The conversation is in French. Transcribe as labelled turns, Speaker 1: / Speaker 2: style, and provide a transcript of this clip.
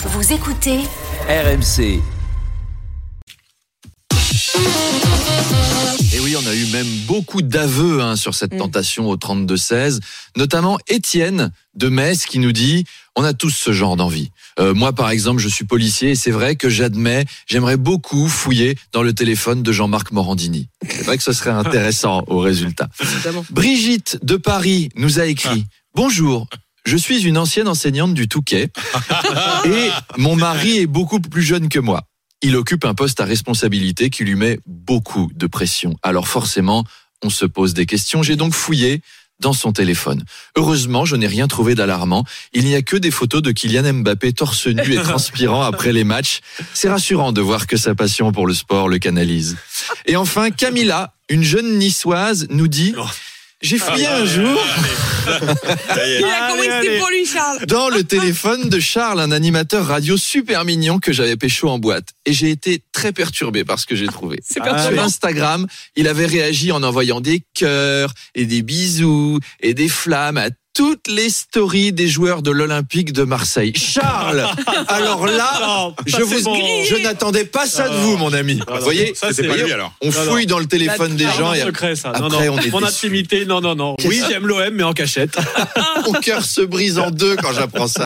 Speaker 1: Vous écoutez
Speaker 2: RMC.
Speaker 3: Et oui, on a eu même beaucoup d'aveux hein, sur cette tentation au 32-16, notamment Étienne de Metz qui nous dit on a tous ce genre d'envie. Euh, moi, par exemple, je suis policier et c'est vrai que j'admets, j'aimerais beaucoup fouiller dans le téléphone de Jean-Marc Morandini. C'est vrai que ce serait intéressant au résultat. Brigitte de Paris nous a écrit Bonjour. Je suis une ancienne enseignante du Touquet et mon mari est beaucoup plus jeune que moi. Il occupe un poste à responsabilité qui lui met beaucoup de pression. Alors forcément, on se pose des questions. J'ai donc fouillé dans son téléphone. Heureusement, je n'ai rien trouvé d'alarmant. Il n'y a que des photos de Kylian Mbappé torse nu et transpirant après les matchs. C'est rassurant de voir que sa passion pour le sport le canalise. Et enfin, Camilla, une jeune niçoise, nous dit J'ai fouillé un jour
Speaker 4: Il a commencé pour lui, Charles.
Speaker 3: dans le téléphone de Charles, un animateur radio super mignon que j'avais pécho en boîte. Et j'ai été très perturbé par ce que j'ai trouvé.
Speaker 4: C'est
Speaker 3: Sur Instagram, il avait réagi en envoyant des cœurs et des bisous et des flammes à toutes les stories des joueurs de l'Olympique de Marseille. Charles, alors là, je vous, je n'attendais pas ça de vous, mon ami. vous voyez,
Speaker 5: Ça, c'est pas lui alors.
Speaker 3: on fouille dans le téléphone des gens et
Speaker 6: secret ça. Non,
Speaker 3: après,
Speaker 6: non.
Speaker 3: on est
Speaker 6: Mon intimité, non, non, non. Oui, j'aime l'OM, mais en cachette.
Speaker 3: mon cœur se brise en deux quand j'apprends ça.